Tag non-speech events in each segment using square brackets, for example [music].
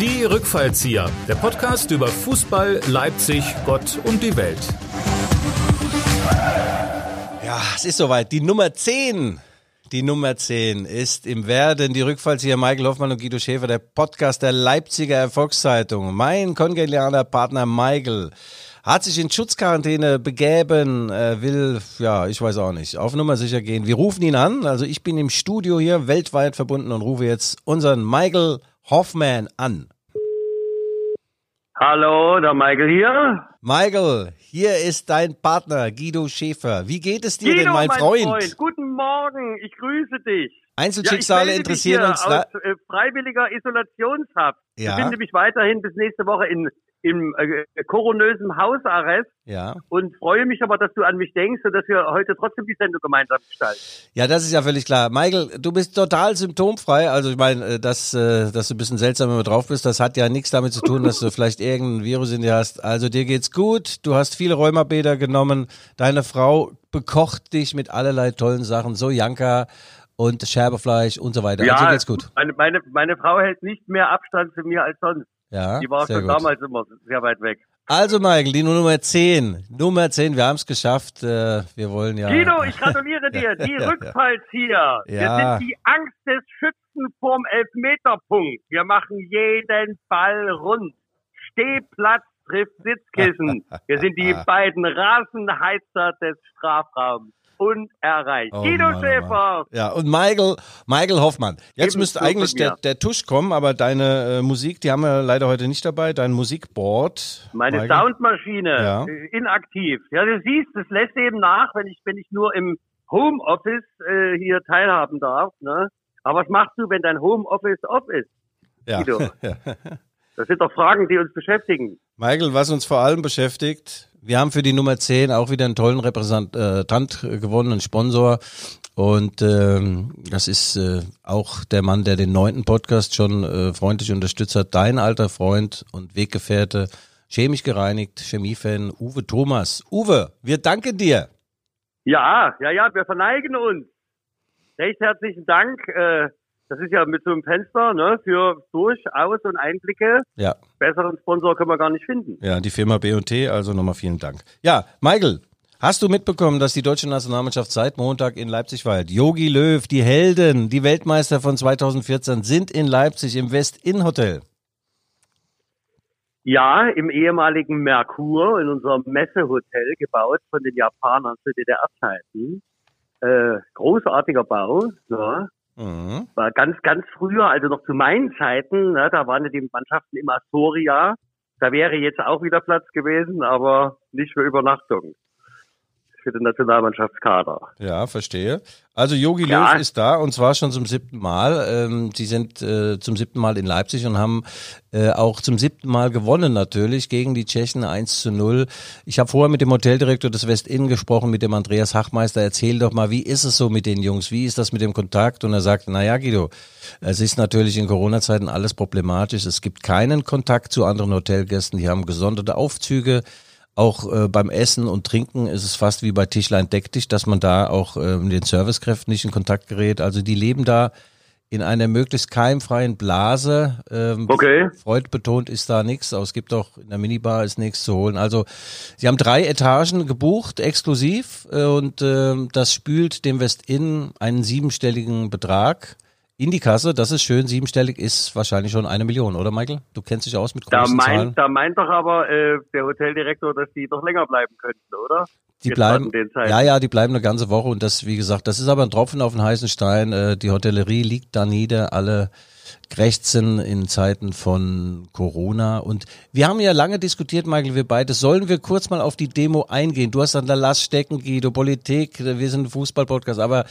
Die Rückfallzieher, der Podcast über Fußball, Leipzig, Gott und die Welt. Ja, es ist soweit. Die Nummer 10. Die Nummer 10 ist im Werden die Rückfallzieher Michael Hoffmann und Guido Schäfer, der Podcast der Leipziger Erfolgszeitung. Mein kongenialer Partner Michael hat sich in Schutzquarantäne begeben, will, ja, ich weiß auch nicht, auf Nummer sicher gehen. Wir rufen ihn an, also ich bin im Studio hier weltweit verbunden und rufe jetzt unseren Michael Hoffman an. Hallo, der Michael hier. Michael, hier ist dein Partner Guido Schäfer. Wie geht es dir Guido, denn, mein, mein Freund? Freund? Guten Morgen, ich grüße dich. Einzelschicksale ja, interessieren uns. la- aus äh, freiwilliger Isolationshaft. Ja. Ich befinde mich weiterhin bis nächste Woche in im äh, koronösen Hausarrest Ja. und freue mich aber, dass du an mich denkst und dass wir heute trotzdem die Sendung gemeinsam gestalten. Ja, das ist ja völlig klar. Michael, du bist total symptomfrei. Also ich meine, äh, dass, äh, dass du ein bisschen seltsam immer drauf bist, das hat ja nichts damit zu tun, dass du [laughs] vielleicht irgendein Virus in dir hast. Also dir geht's gut, du hast viele Rheumabäder genommen, deine Frau bekocht dich mit allerlei tollen Sachen, so Janka und Scherbefleisch und so weiter. also dir geht's gut. Meine, meine, meine Frau hält nicht mehr Abstand zu mir als sonst. Ja, Die war schon gut. damals immer sehr weit weg. Also Michael, die Nummer 10. Nummer 10, wir haben es geschafft. Äh, wir wollen ja... Guido, ich gratuliere [laughs] dir. Die Ja. Rückfallzieher. Ja. Wir sind die Angst des Schützen vorm Elfmeterpunkt. Wir machen jeden Ball rund. Stehplatz trifft Sitzkissen. [laughs] Wir sind die [laughs] beiden Rasenheizer des Strafraums. Unerreicht. Oh Guido Mann, oh Schäfer. Ja, und Michael, Michael Hoffmann. Jetzt Ebenso müsste eigentlich der, der Tusch kommen, aber deine äh, Musik, die haben wir leider heute nicht dabei, dein Musikboard. Meine Michael. Soundmaschine, Ja. inaktiv. Ja, du siehst, das lässt eben nach, wenn ich, wenn ich nur im Homeoffice äh, hier teilhaben darf. Ne? Aber was machst du, wenn dein Homeoffice off ist? Ja. Guido. [laughs] Das sind doch Fragen, die uns beschäftigen. Michael, was uns vor allem beschäftigt, wir haben für die Nummer 10 auch wieder einen tollen Repräsentant äh, gewonnen, einen Sponsor. Und ähm, das ist äh, auch der Mann, der den neunten Podcast schon äh, freundlich unterstützt hat. Dein alter Freund und Weggefährte, chemisch gereinigt, Chemiefan Uwe Thomas. Uwe, wir danken dir. Ja, ja, ja, wir verneigen uns. Recht herzlichen Dank. Äh, das ist ja mit so einem Fenster ne, für Durchaus und Einblicke. Ja, Besseren Sponsor können wir gar nicht finden. Ja, die Firma B&T, also nochmal vielen Dank. Ja, Michael, hast du mitbekommen, dass die deutsche Nationalmannschaft seit Montag in Leipzig feiert? Yogi Löw, die Helden, die Weltmeister von 2014 sind in Leipzig im West-Inn-Hotel. Ja, im ehemaligen Merkur, in unserem Messehotel, gebaut von den Japanern zu DDR-Zeiten. Äh, großartiger Bau. Ja. Mhm. War ganz, ganz früher, also noch zu meinen Zeiten, ne, da waren ja die Mannschaften im Astoria. Da wäre jetzt auch wieder Platz gewesen, aber nicht für Übernachtung. Für den Nationalmannschaftskader. Ja, verstehe. Also Yogi Ja. Löw ist da und zwar schon zum siebten Mal. Ähm, Sie sind äh, zum siebten Mal in Leipzig und haben äh, auch zum siebten Mal gewonnen natürlich gegen die Tschechen 1 zu 0. Ich habe vorher mit dem Hoteldirektor des West-Inn gesprochen, mit dem Andreas Hachmeister. Erzähl doch mal, wie ist es so mit den Jungs? Wie ist das mit dem Kontakt? Und er sagte, na ja, Guido, es ist natürlich in Corona-Zeiten alles problematisch. Es gibt keinen Kontakt zu anderen Hotelgästen. Die haben gesonderte Aufzüge. Auch äh, beim Essen und Trinken ist es fast wie bei Tischlein deck dich, dass man da auch äh, mit den Servicekräften nicht in Kontakt gerät. Also die leben da in einer möglichst keimfreien Blase. Ähm, Okay. Freud betont ist da nichts, aber es gibt auch in der Minibar ist nichts zu holen. Also sie haben drei Etagen gebucht, exklusiv, äh, und ähm, das spült dem West-Inn einen siebenstelligen Betrag in die Kasse. Das ist schön, siebenstellig ist wahrscheinlich schon eine Million, oder Michael? Du kennst dich aus mit Da großen Zahlen. meint, da meint doch aber äh, der Hoteldirektor, dass die doch länger bleiben könnten, oder? Die Jetzt bleiben, ja, ja, die bleiben eine ganze Woche und das, wie gesagt, das ist aber ein Tropfen auf den heißen Stein. Äh, Die Hotellerie liegt da nieder, alle krächzen in Zeiten von Corona und wir haben ja lange diskutiert, Michael, wir beide, sollen wir kurz mal auf die Demo eingehen? Du hast an der Last stecken, Guido, Politik, wir sind ein Fußball-Podcast, aber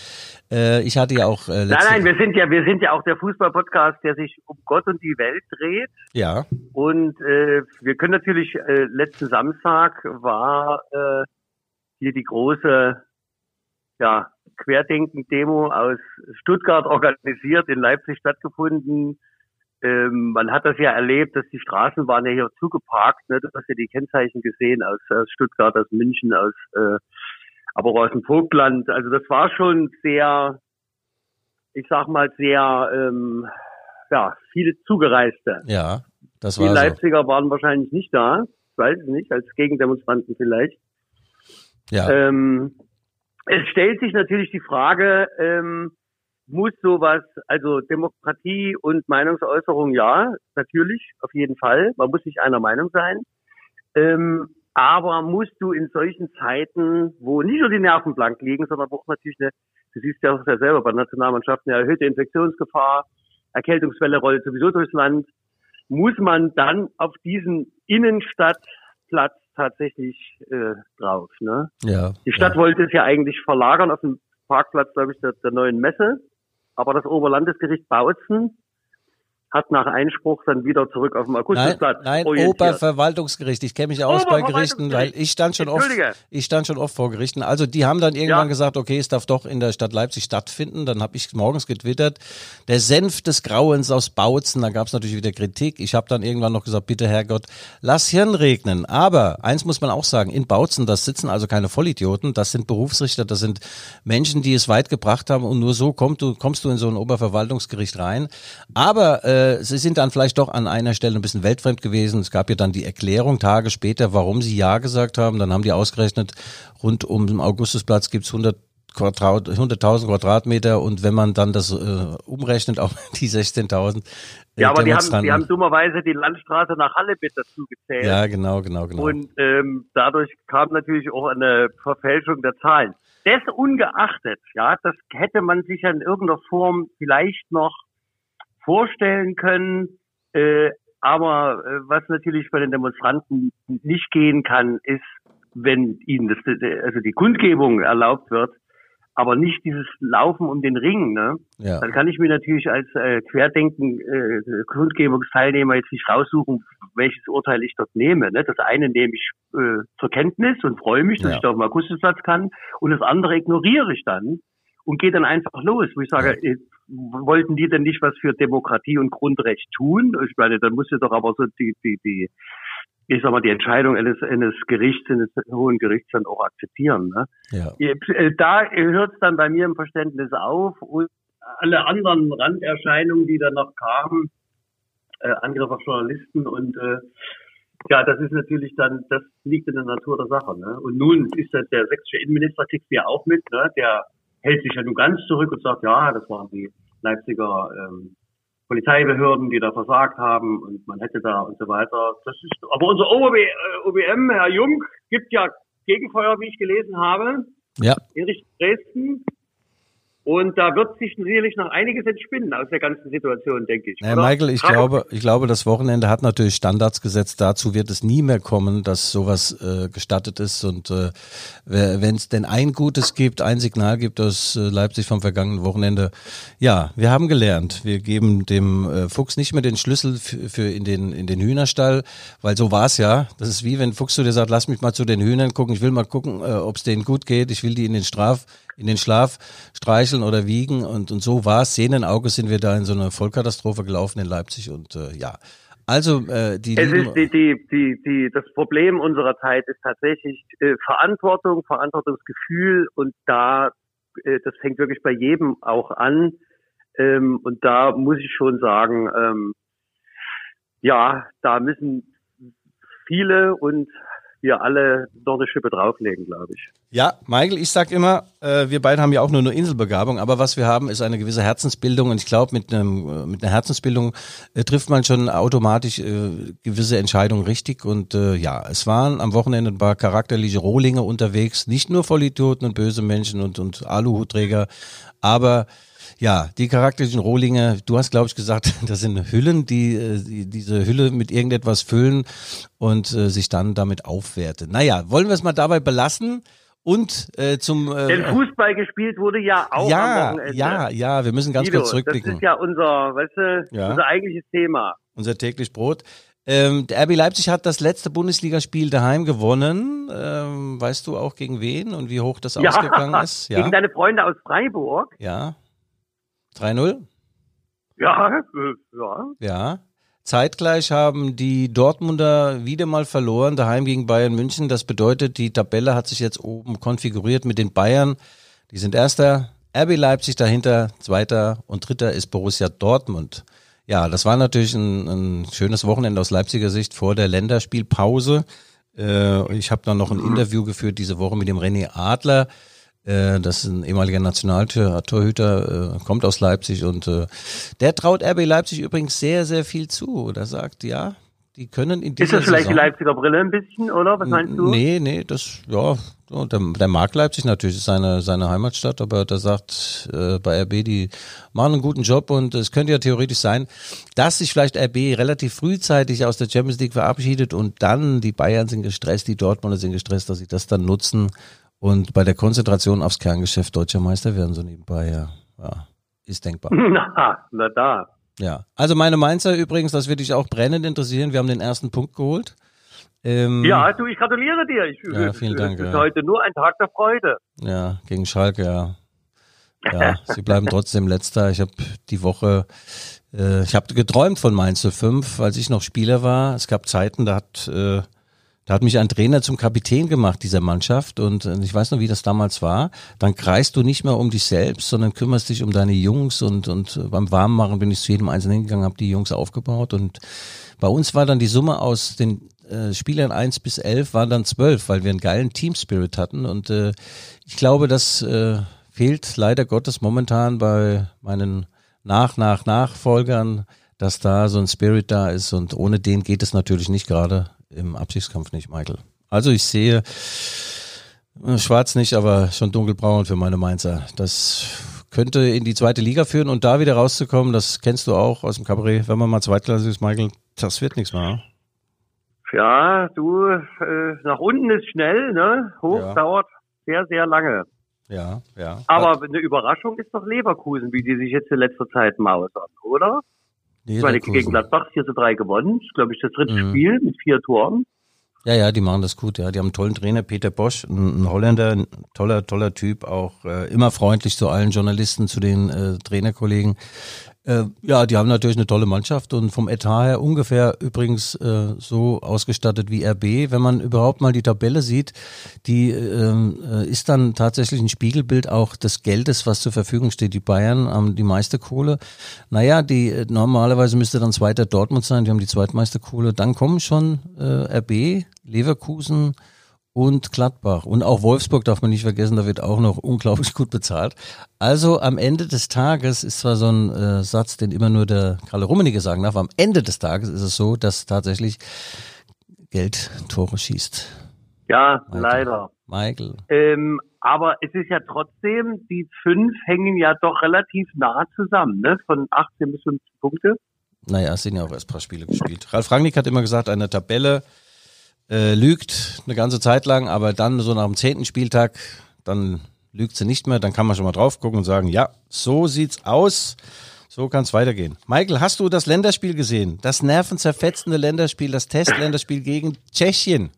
äh, ich hatte ja auch äh, Nein, nein, wir sind ja, wir sind ja auch der Fußball-Podcast, der sich um Gott und die Welt dreht. ja, Und äh, wir können natürlich, äh, letzten Samstag war äh, hier die große ja, Querdenken-Demo aus Stuttgart organisiert, in Leipzig stattgefunden. Ähm, man hat das ja erlebt, dass die Straßen waren ja hier zugeparkt. Ne? Du hast ja die Kennzeichen gesehen aus, aus Stuttgart, aus München, aus äh, aber auch aus dem Vogtland. Also das war schon sehr, ich sag mal, sehr ähm, ja, viele Zugereiste ja, Das Die war so. Leipziger waren wahrscheinlich nicht da. Ich weiß es nicht, als Gegendemonstranten vielleicht. Ja. Ähm, es stellt sich natürlich die Frage, ähm, muss sowas, also Demokratie und Meinungsäußerung, ja, natürlich, auf jeden Fall. Man muss nicht einer Meinung sein. Ähm, aber musst du in solchen Zeiten, wo nicht nur die Nerven blank liegen, sondern wo auch natürlich eine, du siehst ja auch selber bei der Nationalmannschaft, eine erhöhte Infektionsgefahr, Erkältungswelle rollt sowieso durchs Land, muss man dann auf diesen Innenstadtplatz tatsächlich äh, drauf. Ne? ja. Die Stadt ja. wollte es ja eigentlich verlagern auf den Parkplatz, glaube ich, der, der neuen Messe. Aber das Oberlandesgericht Bautzen hat nach Einspruch dann wieder zurück auf dem Nein, Augustusplatz nein orientiert. Oberverwaltungsgericht. Ich kenne mich aus bei Gerichten, weil ich stand schon oft, ich stand schon oft vor Gerichten. Also die haben dann irgendwann Ja. gesagt, okay, es darf doch in der Stadt Leipzig stattfinden. Dann habe ich morgens getwittert, der Senf des Grauens aus Bautzen. Da gab es natürlich wieder Kritik. Ich habe dann irgendwann noch gesagt, bitte Herrgott, lass Hirn regnen. Aber eins muss man auch sagen, in Bautzen, das sitzen also keine Vollidioten, das sind Berufsrichter, das sind Menschen, die es weit gebracht haben und nur so kommst du, kommst du in so ein Oberverwaltungsgericht rein. Aber äh, sie sind dann vielleicht doch an einer Stelle ein bisschen weltfremd gewesen. Es gab ja dann die Erklärung Tage später, warum sie Ja gesagt haben. Dann haben die ausgerechnet, rund um den Augustusplatz gibt's 100 Quadrat, 100.000 Quadratmeter und wenn man dann das äh, umrechnet auf [laughs] die 16.000 äh, Ja, aber die haben, die haben dummerweise die Landstraße nach Halle mit dazu gezählt. ja, genau, genau, genau. Und ähm, dadurch kam natürlich auch eine Verfälschung der Zahlen. Des ungeachtet, ja, das hätte man sich ja in irgendeiner Form vielleicht noch vorstellen können. Äh, aber äh, was natürlich bei den Demonstranten nicht gehen kann, ist, wenn ihnen das, also die Kundgebung erlaubt wird, aber nicht dieses Laufen um den Ring, ne? ja. Dann kann ich mir natürlich als äh, Querdenken äh, Kundgebungsteilnehmer jetzt nicht raussuchen, welches Urteil ich dort nehme. Ne? Das eine nehme ich äh, zur Kenntnis und freue mich, dass Ja. ich da auf dem Akustischplatz kann und das andere ignoriere ich dann und gehe dann einfach los, wo ich sage, äh, wollten die denn nicht was für Demokratie und Grundrecht tun? Ich meine, dann muss ja doch aber so die, die, die, ich sag mal, die Entscheidung eines, eines Gerichts, eines hohen Gerichts dann auch akzeptieren. Ne? ja. Äh, Da hört es dann bei mir im Verständnis auf und alle anderen Randerscheinungen, die dann noch kamen, äh, Angriff auf Journalisten und äh, ja, das ist natürlich dann, das liegt in der Natur der Sache. Ne? Und nun ist das der sächsische Innenminister, kriegst du ja auch mit, ne? der hält sich ja nun ganz zurück und sagt, ja, das waren die Leipziger ähm, Polizeibehörden, die da versagt haben und man hätte da und so weiter. Das ist, aber unser OB, äh, OBM, Herr Jung, gibt ja Gegenfeuer, wie ich gelesen habe ja. in Richtung Dresden. Und da wird sich sicherlich noch einiges entspinnen aus der ganzen Situation, denke ich. Naja? Michael, ich Frage- glaube, ich glaube, das Wochenende hat natürlich Standards gesetzt. Dazu wird es nie mehr kommen, dass sowas äh, gestattet ist. Und äh, wenn es denn ein Gutes gibt, ein Signal gibt aus äh, Leipzig vom vergangenen Wochenende, ja, wir haben gelernt. Wir geben dem äh, Fuchs nicht mehr den Schlüssel für, in den in den Hühnerstall, weil so war's ja. Das ist wie wenn Fuchs zu dir sagt, lass mich mal zu den Hühnern gucken. Ich will mal gucken, äh, ob es denen gut geht. Ich will die in den Straf in den Schlaf streicheln oder wiegen und, und so war es. Sehnen sind wir da in so eine Vollkatastrophe gelaufen in Leipzig und äh, ja. Also äh, die Es ist die, die, die, die, das Problem unserer Zeit ist tatsächlich äh, Verantwortung, Verantwortungsgefühl und da, äh, das fängt wirklich bei jedem auch an. Ähm, und da muss ich schon sagen, ähm, ja, da müssen viele und wir alle noch eine Schippe drauflegen, glaube ich. Ja, Michael, ich sag immer, äh, wir beide haben ja auch nur eine Inselbegabung, aber was wir haben, ist eine gewisse Herzensbildung und ich glaube, mit einem äh, mit einer Herzensbildung äh, trifft man schon automatisch äh, gewisse Entscheidungen richtig und äh, ja, es waren am Wochenende ein paar charakterliche Rohlinge unterwegs, nicht nur Vollidioten und böse Menschen und und Aluhutträger, aber ja, die charakterlichen Rohlinge, du hast, glaube ich, gesagt, [laughs] das sind Hüllen, die, äh, die diese Hülle mit irgendetwas füllen und äh, sich dann damit aufwerten. Naja, wollen wir es mal dabei belassen und äh, zum... Äh, Denn Fußball gespielt wurde ja auch am ja, Wochenende. ja, ja, wir müssen ganz Guido, kurz zurückblicken. Das ist ja unser, weißt du, Ja. unser eigentliches Thema. Unser täglich Brot. Ähm, der RB Leipzig hat das letzte Bundesligaspiel daheim gewonnen. Ähm, weißt du auch gegen wen und wie hoch das ausgegangen [laughs] ist? gegen Ja, deine Freunde aus Freiburg. ja. 3-0? Ja, ja. Ja. Zeitgleich haben die Dortmunder wieder mal verloren, daheim gegen Bayern München. Das bedeutet, die Tabelle hat sich jetzt oben konfiguriert mit den Bayern. Die sind erster, RB Leipzig dahinter, zweiter und dritter ist Borussia Dortmund. Ja, das war natürlich ein, ein schönes Wochenende aus Leipziger Sicht vor der Länderspielpause. Äh, ich habe dann noch ein Interview geführt diese Woche mit dem René Adler. Äh, das ist ein ehemaliger Nationaltorhüter, äh, kommt aus Leipzig und äh, der traut RB Leipzig übrigens sehr, sehr viel zu. Der sagt, ja, die können in dieser Ist das vielleicht Saison, die Leipziger Brille ein bisschen, oder? Was meinst du? Nee, nee, das, ja, der, der mag Leipzig natürlich, ist seine, seine Heimatstadt, aber der sagt äh, bei RB, die machen einen guten Job und es könnte ja theoretisch sein, dass sich vielleicht RB relativ frühzeitig aus der Champions League verabschiedet und dann die Bayern sind gestresst, die Dortmunder sind gestresst, dass sie das dann nutzen und bei der Konzentration aufs Kerngeschäft deutscher Meister werden, so nebenbei, ja, ja ist denkbar. [laughs] Na, na da. Ja, also meine Mainzer übrigens, das würde dich auch brennend interessieren. Wir haben den ersten Punkt geholt. Ähm, Ja, du, ich gratuliere dir. Ich, Ja, vielen Dank, Es ist ja. heute nur ein Tag der Freude. Ja, gegen Schalke, ja. Ja, [laughs] sie bleiben trotzdem letzter. Ich habe die Woche, äh, ich habe geträumt von Mainz 05, als ich noch Spieler war. Es gab Zeiten, da hat, äh, da hat mich ein Trainer zum Kapitän gemacht dieser Mannschaft und äh, ich weiß noch, wie das damals war. Dann kreist du nicht mehr um dich selbst, sondern kümmerst dich um deine Jungs und und äh, beim Warmmachen bin ich zu jedem Einzelnen hingegangen, habe die Jungs aufgebaut und bei uns war dann die Summe aus den äh, Spielern 1 bis 11 waren dann 12, weil wir einen geilen Team Spirit hatten und äh, ich glaube, das äh, fehlt leider Gottes momentan bei meinen nach nach Nachfolgern, dass da so ein Spirit da ist und ohne den geht es natürlich nicht gerade im Absichtskampf nicht, Michael. Also ich sehe äh, schwarz nicht, aber schon dunkelbraun für meine Mainzer. Das könnte in die zweite Liga führen und da wieder rauszukommen, das kennst du auch aus dem Kabarett, wenn man mal zweitklassig ist, Michael, das wird nichts mehr. Ja, du, äh, nach unten ist schnell, ne? Hoch Ja. dauert sehr, sehr lange. Ja, ja. Aber eine Überraschung ist doch Leverkusen, wie die sich jetzt in letzter Zeit mausern, oder? Leverkusen. gegen Gladbach 4 zu 3 gewonnen. Das ist, glaube ich, das dritte Mhm. Spiel mit vier Toren. Ja, ja, die machen das gut, ja. Die haben einen tollen Trainer, Peter Bosch, ein, ein Holländer, ein toller, toller Typ, auch äh, immer freundlich zu allen Journalisten, zu den äh, Trainerkollegen. Äh, ja, die haben natürlich eine tolle Mannschaft und vom Etat her ungefähr übrigens äh, so ausgestattet wie RB. Wenn man überhaupt mal die Tabelle sieht, die ähm, äh, ist dann tatsächlich ein Spiegelbild auch des Geldes, was zur Verfügung steht. Die Bayern haben die meiste Kohle. Naja, die äh, normalerweise müsste dann zweiter Dortmund sein, die haben die zweitmeiste Kohle. Dann kommen schon äh, RB, Leverkusen und Gladbach. Und auch Wolfsburg darf man nicht vergessen, da wird auch noch unglaublich gut bezahlt. Also am Ende des Tages ist zwar so ein äh, Satz, den immer nur der Kalle Rummenigge sagen darf, am Ende des Tages ist es so, dass tatsächlich Geld Tore schießt. Ja, Michael. leider. Michael. Ähm, aber es ist ja trotzdem, die fünf hängen ja doch relativ nah zusammen, ne? Von 18 bis 15 Punkte. Naja, es sind ja auch erst ein paar Spiele gespielt. Ralf Rangnick hat immer gesagt, eine Tabelle äh, lügt eine ganze Zeit lang, aber dann so nach dem zehnten Spieltag, dann lügt sie nicht mehr, dann kann man schon mal drauf gucken und sagen, ja, so sieht's aus, so kann's weitergehen. Michael, hast du das Länderspiel gesehen? Das nervenzerfetzende Länderspiel, das Testländerspiel gegen Tschechien.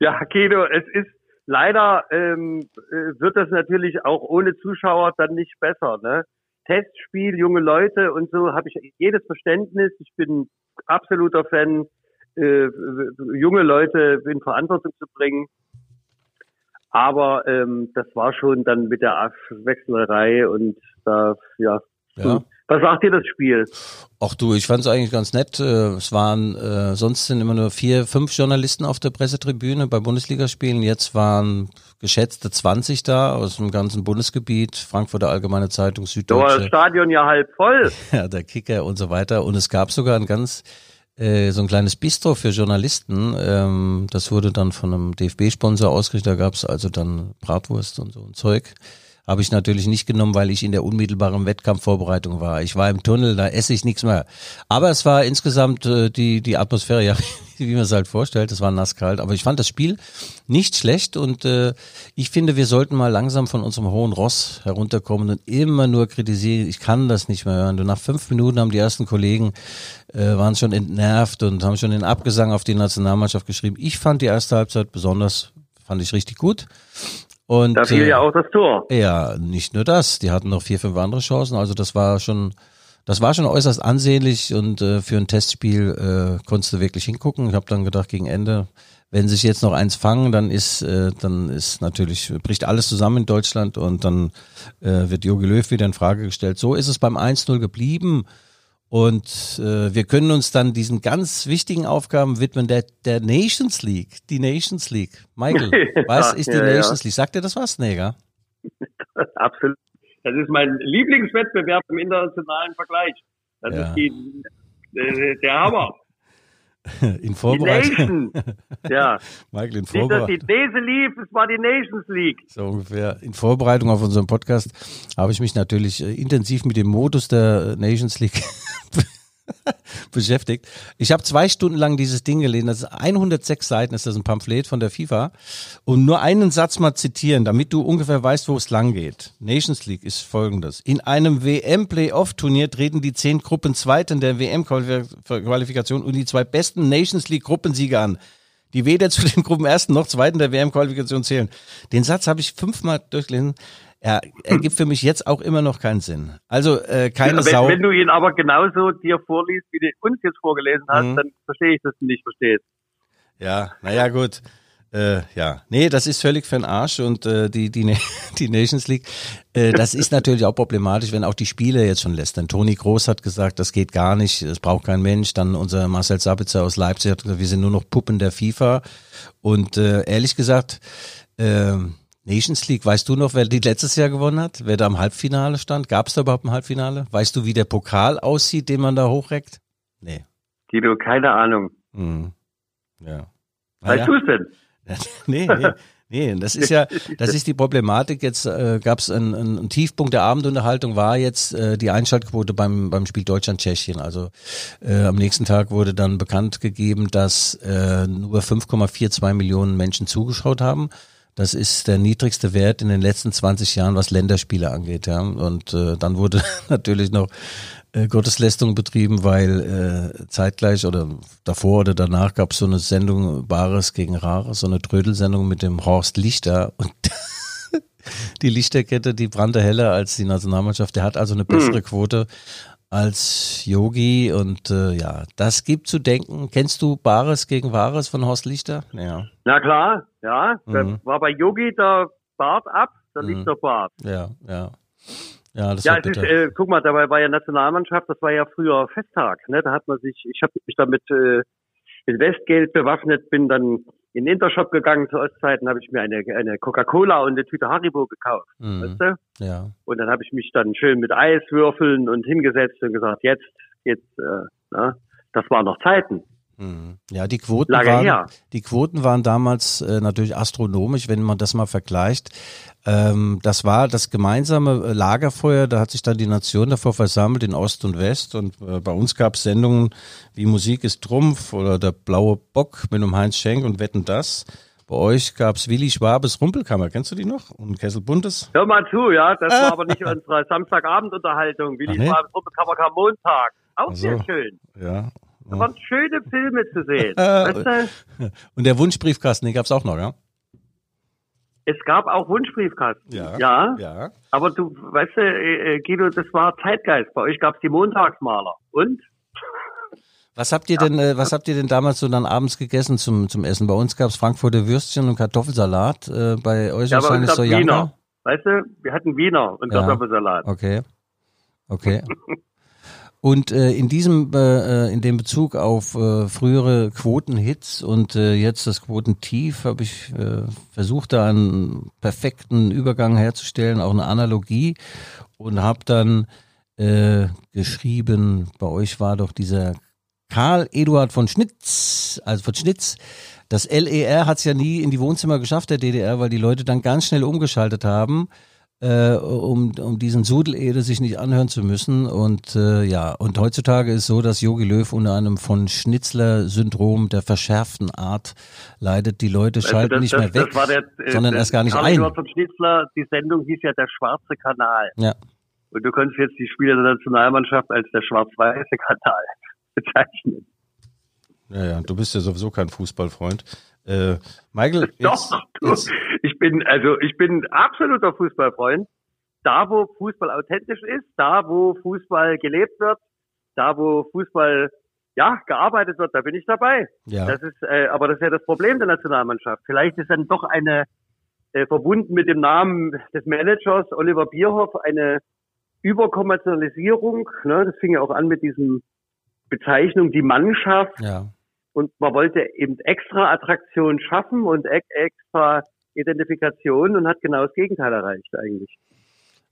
Ja, Kedo, es ist leider ähm, äh, wird das natürlich auch ohne Zuschauer dann nicht besser. Ne? Testspiel, junge Leute und so habe ich jedes Verständnis. Ich bin absoluter Fan, äh, junge Leute in Verantwortung zu bringen. Aber ähm, das war schon dann mit der Wechselerei und da, ja. Ja. Was sagt dir das Spiel? Ach du, ich fand es eigentlich ganz nett. Äh, Es waren äh, sonst sind immer nur vier, fünf Journalisten auf der Pressetribüne bei Bundesligaspielen. Jetzt waren geschätzte 20 da aus dem ganzen Bundesgebiet, Frankfurter Allgemeine Zeitung, Da war das Süddeutsche, Stadion ja halb voll. [laughs] ja, der Kicker und so weiter. Und es gab sogar ein ganz äh, so ein kleines Bistro für Journalisten. Ähm, das wurde dann von einem DFB-Sponsor ausgerichtet. Da gab es also dann Bratwurst und so ein Zeug. Habe ich natürlich nicht genommen, weil ich in der unmittelbaren Wettkampfvorbereitung war. Ich war im Tunnel, da esse ich nichts mehr. Aber es war insgesamt äh, die, die Atmosphäre, [laughs] ja, wie man es halt vorstellt. Es war nasskalt. Aber ich fand das Spiel nicht schlecht und äh, ich finde, wir sollten mal langsam von unserem hohen Ross herunterkommen und immer nur kritisieren. Ich kann das nicht mehr hören. Und nach fünf Minuten haben die ersten Kollegen äh, waren schon entnervt und haben schon den Abgesang auf die Nationalmannschaft geschrieben. Ich fand die erste Halbzeit besonders, fand ich richtig gut. Und, Da fiel äh, ja auch das Tor. ja, nicht nur das. Die hatten noch vier, fünf andere Chancen. Also das war schon, das war schon äußerst ansehnlich und äh, für ein Testspiel äh, konntest du wirklich hingucken. Ich habe dann gedacht, gegen Ende, wenn sich jetzt noch eins fangen, dann ist, äh, dann ist natürlich, bricht alles zusammen in Deutschland und dann äh, wird Jogi Löw wieder in Frage gestellt. So ist es beim 1-0 geblieben. Und äh, wir können uns dann diesen ganz wichtigen Aufgaben widmen, der, der Nations League. Die Nations League. Michael, [laughs] was ist die ja, Nations ja. League? Sagt dir das was, Neger? [laughs] Absolut. Das ist mein Lieblingswettbewerb im internationalen Vergleich. Das Ja. ist die, äh, der Hammer. [laughs] In Die Vorbereitung. Nation. Ja. [laughs] Michael, in Nicht, dass die Vorbereitung. These lief, es war die Nations League. So ungefähr. In Vorbereitung auf unseren Podcast habe ich mich natürlich äh, intensiv mit dem Modus der äh, Nations League [laughs] [laughs] beschäftigt. Ich habe zwei Stunden lang dieses Ding gelesen. Das ist 106 Seiten, ist das ein Pamphlet von der FIFA. Und nur einen Satz mal zitieren, damit du ungefähr weißt, wo es lang geht. Nations League ist folgendes. In einem WM-Playoff-Turnier treten die zehn Gruppenzweiten der WM-Qualifikation und die zwei besten Nations League-Gruppensieger an die weder zu den Gruppenersten noch Zweiten der WM-Qualifikation zählen. Den Satz habe ich fünfmal durchgelesen. Er ergibt für mich jetzt auch immer noch keinen Sinn. Also äh, keine wenn, Sau. wenn du ihn aber genauso dir vorliest, wie du uns jetzt vorgelesen hast, Mhm. dann verstehe ich, dass du nicht verstehst. Ja, naja, gut. Äh, ja, nee, das ist völlig für den Arsch und äh, die, die, Na- [laughs] die Nations League, äh, das ist natürlich auch problematisch, wenn auch die Spieler jetzt schon lässt. Denn Toni Groß hat gesagt, das geht gar nicht, es braucht kein Mensch. Dann unser Marcel Sabitzer aus Leipzig hat gesagt, wir sind nur noch Puppen der FIFA. Und äh, ehrlich gesagt, äh, Nations League, weißt du noch, wer die letztes Jahr gewonnen hat? Wer da im Halbfinale stand? Gab es da überhaupt ein Halbfinale? Weißt du, wie der Pokal aussieht, den man da hochreckt? Nee. Guido, keine Ahnung. Hm. Ja. Weißt Naja. du es denn? [laughs] nee, nee, nee, das ist ja, das ist die Problematik. Jetzt äh, gab es einen, einen einen Tiefpunkt der Abendunterhaltung, war jetzt äh, die Einschaltquote beim, beim Spiel Deutschland-Tschechien. Also äh, am nächsten Tag wurde dann bekannt gegeben, dass äh, nur 5,42 Millionen Menschen zugeschaut haben. Das ist der niedrigste Wert in den letzten 20 Jahren, was Länderspiele angeht. Ja. Und äh, dann wurde [laughs] natürlich noch äh, Gotteslästerung betrieben, weil äh, zeitgleich oder davor oder danach gab es so eine Sendung Bares gegen Rares, so eine Trödelsendung mit dem Horst Lichter und [laughs] die Lichterkette, die brannte heller als die Nationalmannschaft. Der hat also eine bessere Quote als Yogi und äh, ja, das gibt zu denken. Kennst du Bares gegen Wahres von Horst Lichter? Ja, Na klar, ja. Da Mhm. war bei Yogi der Bart ab, da Mhm. liegt der Bart. ja, ja. Ja, das Ja, war es ist, äh, guck mal, dabei war ja Nationalmannschaft, das war ja früher Festtag, ne? Da hat man sich, ich habe mich damit äh, mit Westgeld bewaffnet, bin dann in den Intershop gegangen zu Ostzeiten, habe ich mir eine, eine Coca-Cola und eine Tüte Haribo gekauft, Mhm. weißt du? Ja. Und dann habe ich mich dann schön mit Eiswürfeln und hingesetzt und gesagt, jetzt geht's, äh, na, das waren noch Zeiten. Ja, die Quoten Lange waren, her. die Quoten waren damals äh, natürlich astronomisch, wenn man das mal vergleicht. Ähm, das war das gemeinsame äh, Lagerfeuer, da hat sich dann die Nation davor versammelt in Ost und West und äh, bei uns gab es Sendungen wie Musik ist Trumpf oder der blaue Bock mit dem Heinz Schenk und Wetten das. Bei euch gab es Willi Schwabes Rumpelkammer, kennst du die noch? Und Kessel Buntes? Hör mal zu, ja, das war [laughs] aber nicht unsere Samstagabendunterhaltung, Ach die nee? Schwabensuppe kam Montag. Auch Ach sehr schön. Ja. Da waren schöne Filme zu sehen. [laughs] Weißt du? Und der Wunschbriefkasten, den gab's auch noch, ja? Es gab auch Wunschbriefkasten. Ja. ja. Ja. Aber du, weißt du, äh, äh, Guido, das war Zeitgeist. Bei euch gab's die Montagsmaler. Und? Was habt ihr denn, äh, was habt ihr denn damals so dann abends gegessen zum, zum Essen? Bei uns gab's Frankfurter Würstchen und Kartoffelsalat. Äh, bei euch Ja, wahrscheinlich uns so gab's Janka? Wiener. Weißt du, wir hatten Wiener und Ja. Kartoffelsalat. Okay. Okay. [laughs] Und äh, in diesem, äh, in dem Bezug auf äh, frühere Quotenhits und äh, jetzt das Quotentief habe ich äh, versucht, da einen perfekten Übergang herzustellen, auch eine Analogie. Und habe dann äh, geschrieben, bei euch war doch dieser Karl Eduard von Schnitz, also von Schnitz, das LER hat es ja nie in die Wohnzimmer geschafft, der DDR, weil die Leute dann ganz schnell umgeschaltet haben äh, um, um diesen Sudelede sich nicht anhören zu müssen. Und äh, ja, und heutzutage ist so, dass Jogi Löw unter einem von Schnitzler-Syndrom der verschärften Art leidet. Die Leute du, schalten das- nicht das- mehr weg, das war der, äh, sondern das erst gar nicht ein. Von Schnitzler, die Sendung hieß ja der schwarze Kanal. Ja. Und du könntest jetzt die Spiele der Nationalmannschaft als der schwarz-weiße Kanal [laughs] bezeichnen. ja, ja, du bist ja sowieso kein Fußballfreund. Äh, Michael, [laughs] jetzt, Doch, du, jetzt, ich bin, also ich bin absoluter Fußballfreund. Da, wo Fußball authentisch ist, da, wo Fußball gelebt wird, da, wo Fußball, ja, gearbeitet wird, da bin ich dabei. ja, Das ist, äh, aber das ist ja das Problem der Nationalmannschaft. Vielleicht ist dann doch eine, äh, verbunden mit dem Namen des Managers Oliver Bierhoff, eine Überkommerzialisierung, ne, das fing ja auch an mit diesem Bezeichnung die Mannschaft. Ja. Und man wollte eben extra Attraktion schaffen und e extra Identifikation und hat genau das Gegenteil erreicht eigentlich.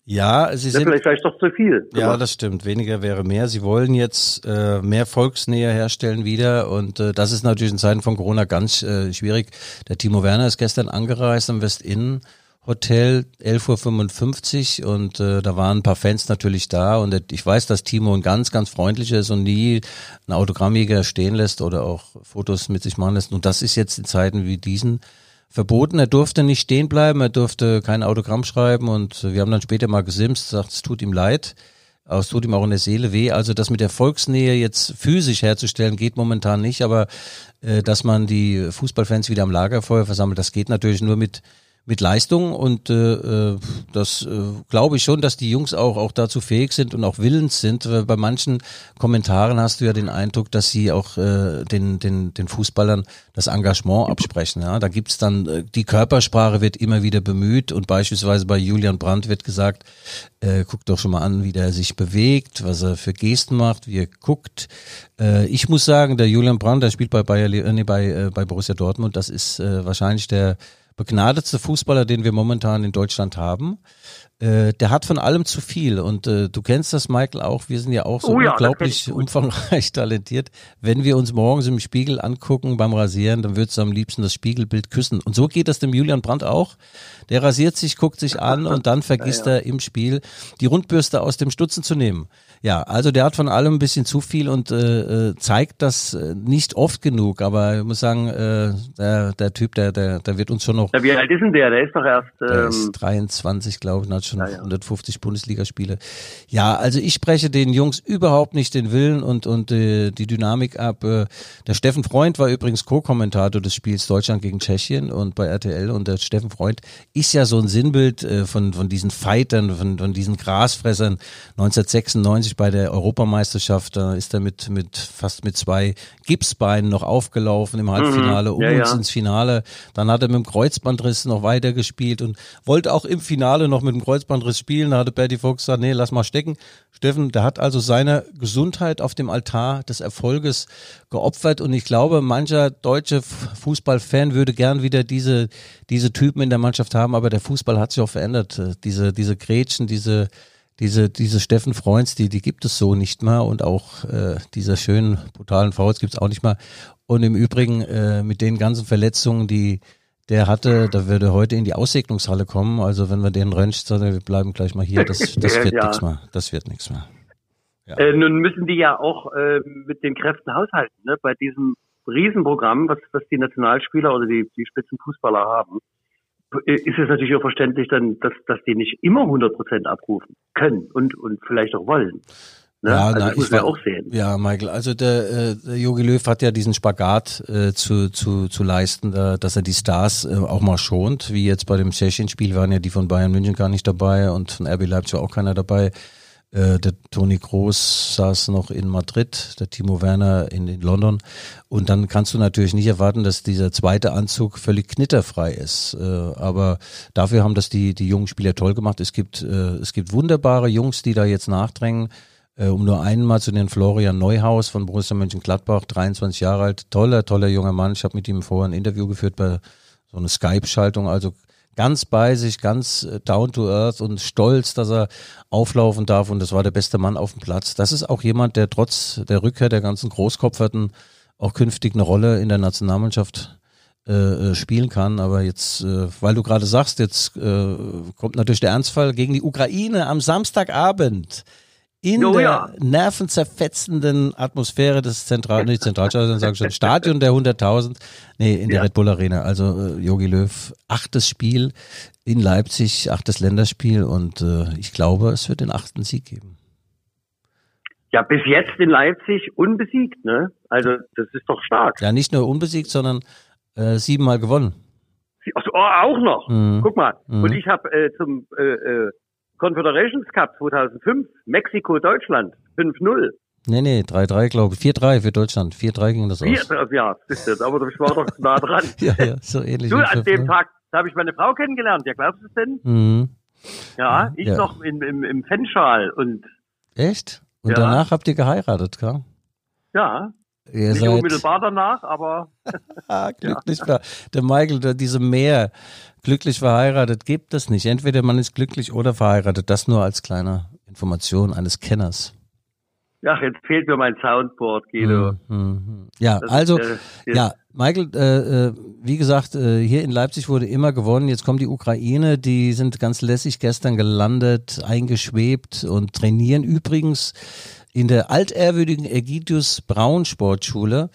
Ja, sie sind vielleicht, vielleicht doch zu viel. Ja, das stimmt. Weniger wäre mehr. Sie wollen jetzt äh, mehr Volksnähe herstellen wieder und äh, das ist natürlich in Zeiten von Corona ganz äh, schwierig. Der Timo Werner ist gestern angereist am Westin Hotel 11.55 Uhr und äh, da waren ein paar Fans natürlich da und ich weiß, dass Timo ein ganz, ganz freundlicher ist und nie einen Autogrammjäger stehen lässt oder auch Fotos mit sich machen lässt und das ist jetzt in Zeiten wie diesen verboten. Er durfte nicht stehen bleiben, er durfte kein Autogramm schreiben und wir haben dann später mal gesimst, sagt, es tut ihm leid. Es tut ihm auch in der Seele weh. Also das mit der Volksnähe jetzt physisch herzustellen, geht momentan nicht. Aber äh, dass man die Fußballfans wieder am Lagerfeuer versammelt, das geht natürlich nur mit mit Leistung und äh, äh, das äh, glaube ich schon, dass die Jungs auch auch dazu fähig sind und auch willens sind. Bei manchen Kommentaren hast du ja den Eindruck, dass sie auch äh, den den den Fußballern das Engagement absprechen. Ja, da gibt's dann äh, die Körpersprache wird immer wieder bemüht und beispielsweise bei Julian Brandt wird gesagt, äh, guckt doch schon mal an, wie der sich bewegt, was er für Gesten macht, wie er guckt. Äh, ich muss sagen, der Julian Brandt, der spielt bei Bayer, äh, nee, bei äh, bei Borussia Dortmund, das ist äh, wahrscheinlich der begnadetste Fußballer, den wir momentan in Deutschland haben. Äh, der hat von allem zu viel und äh, du kennst das, Michael, auch. Wir sind ja auch so oh ja, unglaublich umfangreich [laughs] talentiert. Wenn wir uns morgens im Spiegel angucken beim Rasieren, dann würdest du am liebsten das Spiegelbild küssen. Und so geht das dem Julian Brandt auch. Der rasiert sich, guckt sich an [laughs] und dann vergisst ja, ja. er im Spiel die Rundbürste aus dem Stutzen zu nehmen. Ja, also der hat von allem ein bisschen zu viel und äh, äh zeigt das äh, nicht oft genug. Aber ich muss sagen, äh, der, der Typ, der, der, der wird uns schon noch. Ja, wie alt ist denn der? Der ist doch erst. Ähm, der ist 23, glaube ich, schon ja, ja. 150 Bundesligaspiele. Ja, also ich spreche den Jungs überhaupt nicht den Willen und und äh, die Dynamik ab. Äh, der Steffen Freund war übrigens Co-Kommentator des Spiels Deutschland gegen Tschechien und bei RTL und der Steffen Freund ist ja so ein Sinnbild äh, von von diesen Fightern, von von diesen Grasfressern 1996 bei der Europameisterschaft, da ist er mit, mit fast mit zwei Gipsbeinen noch aufgelaufen im Halbfinale, mhm. um ja, uns ins Finale. Dann hat er mit dem Kreuzbandriss noch weiter gespielt und wollte auch im Finale noch mit dem Kreuzbandriss spielen. Da hatte Bertie Fuchs gesagt, nee, lass mal stecken. Steffen, der hat also seine Gesundheit auf dem Altar des Erfolges geopfert und ich glaube, mancher deutsche Fußballfan würde gern wieder diese, diese Typen in der Mannschaft haben, aber der Fußball hat sich auch verändert. Diese, diese Grätschen, diese, diese, diese Steffen Freunds, die, die gibt es so nicht mehr und auch äh, diese schönen, brutalen Fouls gibt es auch nicht mehr. Und im Übrigen äh, mit den ganzen Verletzungen, die der hatte, da würde heute in die Aussegnungshalle kommen. Also wenn wir den röntgen, sagen wir bleiben gleich mal hier, das, [laughs] das wird ja. nichts mehr. Das wird nichts mehr. Ja. Äh, nun müssen die ja auch äh, mit den Kräften haushalten, ne? bei diesem Riesenprogramm, was, was die Nationalspieler oder die, die Spitzenfußballer haben. Äh, ist es natürlich auch verständlich dann, dass, dass die nicht immer 100 Prozent abrufen können und, und vielleicht auch wollen. Ne? Ja, also na, das muss man auch sehen. Ja, Michael, also der, äh, Jogi Löw hat ja diesen Spagat äh, zu, zu, zu leisten, äh, dass er die Stars äh, auch mal schont, wie jetzt bei dem Tschechien-Spiel waren ja die von Bayern München gar nicht dabei und von RB Leipzig war auch keiner dabei. Äh, der Toni Groß saß noch in Madrid, der Timo Werner in, in London. Und dann kannst du natürlich nicht erwarten, dass dieser zweite Anzug völlig knitterfrei ist. Äh, aber dafür haben das die, die jungen Spieler toll gemacht. Es gibt, äh, es gibt wunderbare Jungs, die da jetzt nachdrängen. Äh, um nur einmal zu den Florian Neuhaus von Borussia Mönchengladbach, 23 Jahre alt, toller, toller junger Mann. Ich habe mit ihm vorher ein Interview geführt bei so einer Skype-Schaltung. Also ganz bei sich, ganz äh, down to earth und stolz, dass er auflaufen darf und das war der beste Mann auf dem Platz. Das ist auch jemand, der trotz der Rückkehr der ganzen Großkopferten auch künftig eine Rolle in der Nationalmannschaft äh, äh, spielen kann. Aber jetzt, äh, weil du gerade sagst, jetzt äh, kommt natürlich der Ernstfall gegen die Ukraine am Samstagabend in oh, der ja. nervenzerfetzenden Atmosphäre des Zentral, nicht Zentralstadions, sage ich schon, Stadion der 100.000, nee, in der ja. Red Bull Arena. Also Yogi äh, Löw, achtes Spiel in Leipzig, achtes Länderspiel und äh, ich glaube, es wird den achten Sieg geben. Ja, bis jetzt in Leipzig unbesiegt, ne? Also das ist doch stark. Ja, nicht nur unbesiegt, sondern äh, siebenmal gewonnen. Oh, auch noch. Mhm. Guck mal. Mhm. Und ich habe äh, zum äh, äh, Confederations Cup 2005, Mexiko-Deutschland, 5-0. Nee, nee, 3-3, glaube ich. 4-3 für Deutschland. 4-3 ging das aus. 4, ja, ist das, aber ich war doch nah dran. [laughs] ja, ja, so ähnlich. Du, an dem Tag, da habe ich meine Frau kennengelernt. Ja, glaubst du es denn? Mhm. Ja, ich ja. noch im, im, im Fanschal und. Echt? Und ja. danach habt ihr geheiratet, gell? Ja. Ihr Nicht seid... unmittelbar danach, aber. [laughs] [laughs] glücklich ja. Der Michael, der diese Mehr glücklich verheiratet, gibt es nicht. Entweder man ist glücklich oder verheiratet. Das nur als kleine Information eines Kenners. Ja, jetzt fehlt mir mein Soundboard, Guido. Hm, hm, hm. Ja, das also, ist, äh, ja, Michael, äh, äh, wie gesagt, äh, hier in Leipzig wurde immer gewonnen. Jetzt kommt die Ukraine, die sind ganz lässig gestern gelandet, eingeschwebt und trainieren übrigens in der altehrwürdigen Ägidius Braun Sportschule.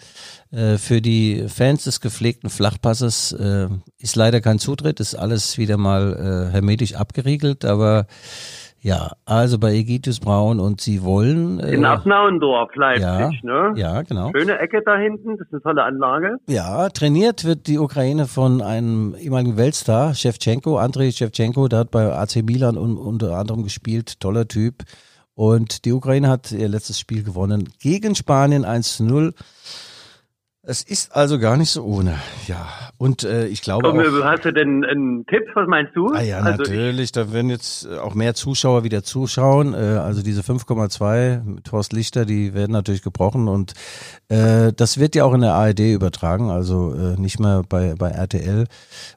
Äh, für die Fans des gepflegten Flachpasses äh, ist leider kein Zutritt, ist alles wieder mal äh, hermetisch abgeriegelt, aber ja, also bei Egidius Braun und sie wollen. Äh, In Abnauendorf, Leipzig, ja, ne? Ja, genau. Schöne Ecke da hinten, das ist eine tolle Anlage. Ja, trainiert wird die Ukraine von einem ehemaligen Weltstar, Shevchenko, Andrei Shevchenko, der hat bei AC Milan un unter anderem gespielt, toller Typ. Und die Ukraine hat ihr letztes Spiel gewonnen gegen Spanien 1 zu 0. Es ist also gar nicht so ohne, ja. Und äh, ich glaube Komm, auch, Hast du denn einen Tipp? Was meinst du? Ah ja, also natürlich. Da werden jetzt auch mehr Zuschauer wieder zuschauen. Äh, also diese 5,2 mit Horst Lichter, die werden natürlich gebrochen. Und äh, das wird ja auch in der ARD übertragen, also äh, nicht mehr bei, bei RTL.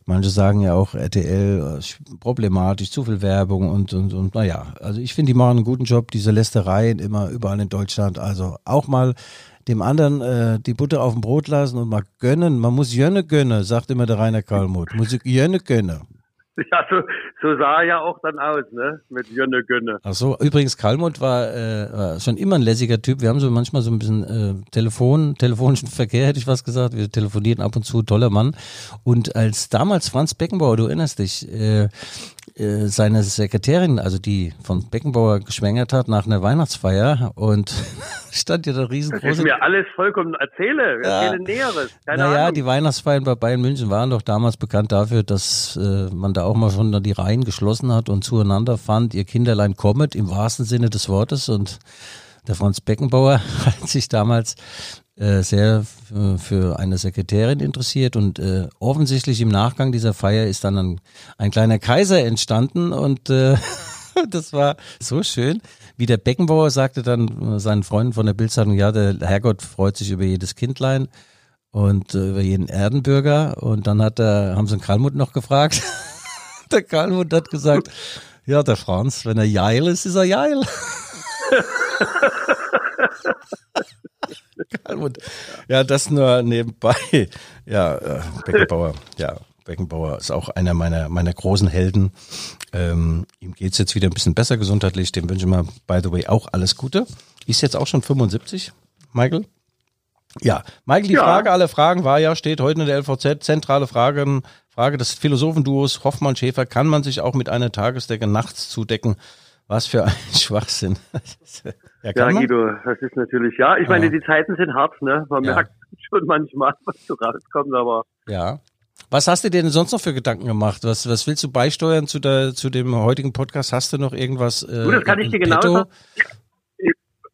Manche sagen ja auch RTL äh, problematisch, zu viel Werbung und, und, und naja. Also ich finde, die machen einen guten Job, diese Lästereien immer überall in Deutschland. Also auch mal dem anderen äh, die Butter auf dem Brot lassen und mal gönnen. Man muss Jönne gönnen, sagt immer der Rainer Karlmuth. Muss ich Jönne gönnen. [laughs] Ja, so, so sah er ja auch dann aus, ne? Mit Jönne Gönne. Ach so, übrigens, Kalmund war, äh, war schon immer ein lässiger Typ. Wir haben so manchmal so ein bisschen äh, Telefon, telefonischen Verkehr, hätte ich was gesagt. Wir telefonieren ab und zu, toller Mann. Und als damals Franz Beckenbauer, du erinnerst dich, äh, äh, seine Sekretärin, also die von Beckenbauer geschwängert hat nach einer Weihnachtsfeier und [laughs] stand ja da riesengroß. Das ist mir alles vollkommen erzähle, ja. erzähle Näheres. Keine naja, Ahnung. die Weihnachtsfeiern bei Bayern München waren doch damals bekannt dafür, dass äh, man da auch mal schon die Reihen geschlossen hat und zueinander fand, ihr Kinderlein kommet im wahrsten Sinne des Wortes und der Franz Beckenbauer [laughs] hat sich damals äh, sehr für eine Sekretärin interessiert und äh, offensichtlich im Nachgang dieser Feier ist dann ein, ein kleiner Kaiser entstanden und äh, [laughs] das war so schön. Wie der Beckenbauer sagte dann seinen Freunden von der Bildzeitung, ja, der Herrgott freut sich über jedes Kindlein und äh, über jeden Erdenbürger. Und dann hat er, haben sie den Karlmut noch gefragt. [laughs] der Karlmut hat gesagt, ja, der Franz, wenn er geil ist, ist er geil. [laughs] Kalmund. Ja, das nur nebenbei. Ja, äh, Beckenbauer, ja, Beckenbauer ist auch einer meiner, meiner großen Helden. Ähm, ihm geht's jetzt wieder ein bisschen besser gesundheitlich. Dem wünsche ich mal, by the way, auch alles Gute. Ist jetzt auch schon 75, Michael? Ja, Michael, die ja. Frage aller Fragen war ja, steht heute in der LVZ, zentrale Frage, Frage des Philosophenduos Hoffmann-Schäfer, kann man sich auch mit einer Tagesdecke nachts zudecken? Was für ein [laughs] Schwachsinn. Ja, ja Guido, das ist natürlich, ja, ich meine, die Zeiten sind hart, ne? Man ja. merkt [laughs] schon manchmal, was so rauskommt, aber. Ja. Was hast du dir denn sonst noch für Gedanken gemacht? Was, was willst du beisteuern zu, der, zu dem heutigen Podcast? Hast du noch irgendwas? Äh, du, das kann ich dir genau sagen.